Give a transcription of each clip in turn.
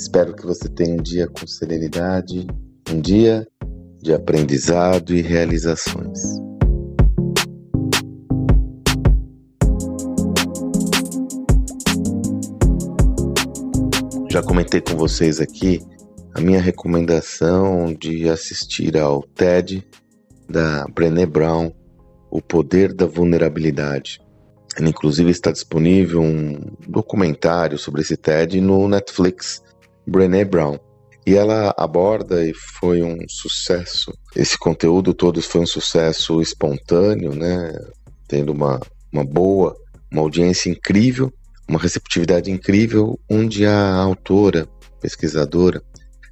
Espero que você tenha um dia com serenidade, um dia de aprendizado e realizações. Já comentei com vocês aqui a minha recomendação de assistir ao TED da Brené Brown, O Poder da Vulnerabilidade. Inclusive está disponível um documentário sobre esse TED no Netflix, Brené Brown. E ela aborda e foi um sucesso. Esse conteúdo todo foi um sucesso espontâneo, né? Tendo uma, uma boa, uma audiência incrível, uma receptividade incrível, onde a autora, pesquisadora,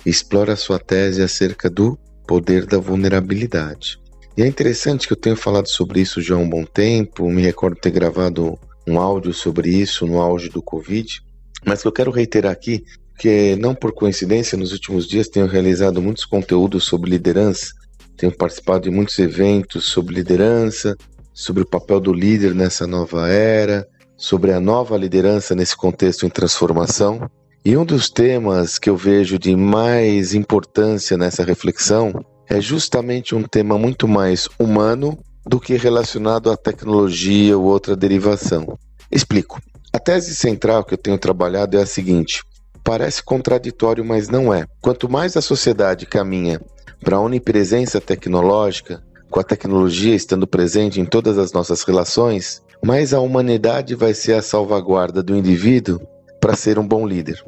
explora sua tese acerca do poder da vulnerabilidade. E é interessante que eu tenho falado sobre isso já há um bom tempo, me recordo ter gravado um áudio sobre isso no auge do Covid, mas que eu quero reiterar aqui que não por coincidência nos últimos dias tenho realizado muitos conteúdos sobre liderança, tenho participado de muitos eventos sobre liderança, sobre o papel do líder nessa nova era, sobre a nova liderança nesse contexto em transformação. E um dos temas que eu vejo de mais importância nessa reflexão é justamente um tema muito mais humano do que relacionado à tecnologia ou outra derivação. Explico. A tese central que eu tenho trabalhado é a seguinte: parece contraditório, mas não é. Quanto mais a sociedade caminha para a onipresença tecnológica, com a tecnologia estando presente em todas as nossas relações, mais a humanidade vai ser a salvaguarda do indivíduo para ser um bom líder.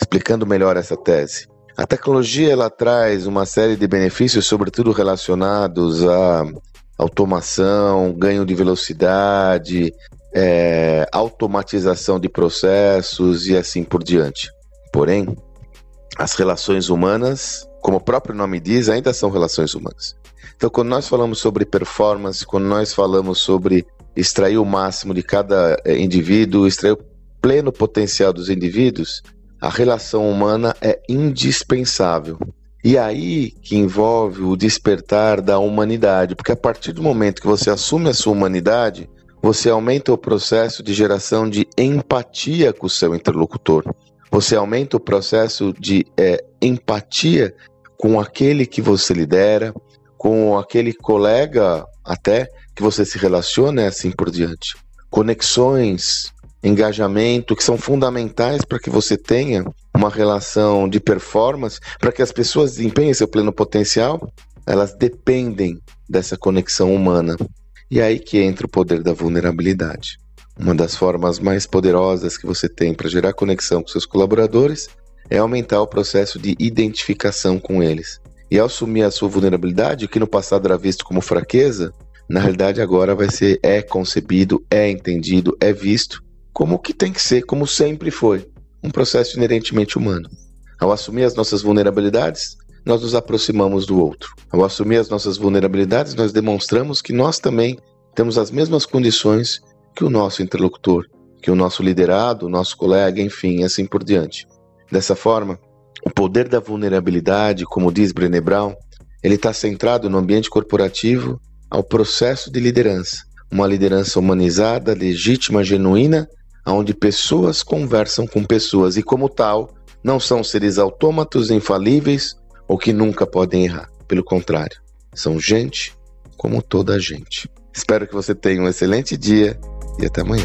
Explicando melhor essa tese. A tecnologia ela traz uma série de benefícios, sobretudo relacionados à automação, ganho de velocidade, é, automatização de processos e assim por diante. Porém, as relações humanas, como o próprio nome diz, ainda são relações humanas. Então, quando nós falamos sobre performance, quando nós falamos sobre extrair o máximo de cada é, indivíduo, extrair o pleno potencial dos indivíduos, a relação humana é indispensável. E aí que envolve o despertar da humanidade, porque a partir do momento que você assume a sua humanidade, você aumenta o processo de geração de empatia com o seu interlocutor. Você aumenta o processo de é, empatia com aquele que você lidera, com aquele colega até que você se relaciona assim por diante. Conexões, engajamento, que são fundamentais para que você tenha uma relação de performance, para que as pessoas desempenhem seu pleno potencial, elas dependem dessa conexão humana. E aí que entra o poder da vulnerabilidade. Uma das formas mais poderosas que você tem para gerar conexão com seus colaboradores é aumentar o processo de identificação com eles. E ao assumir a sua vulnerabilidade, o que no passado era visto como fraqueza, na realidade agora vai ser é concebido, é entendido, é visto como que tem que ser, como sempre foi, um processo inerentemente humano. Ao assumir as nossas vulnerabilidades, nós nos aproximamos do outro. Ao assumir as nossas vulnerabilidades, nós demonstramos que nós também temos as mesmas condições que o nosso interlocutor, que o nosso liderado, o nosso colega, enfim, assim por diante. Dessa forma, o poder da vulnerabilidade, como diz Brené Brown, ele está centrado no ambiente corporativo ao processo de liderança. Uma liderança humanizada, legítima, genuína, onde pessoas conversam com pessoas e, como tal, não são seres autômatos infalíveis ou que nunca podem errar. Pelo contrário, são gente como toda a gente. Espero que você tenha um excelente dia это мы.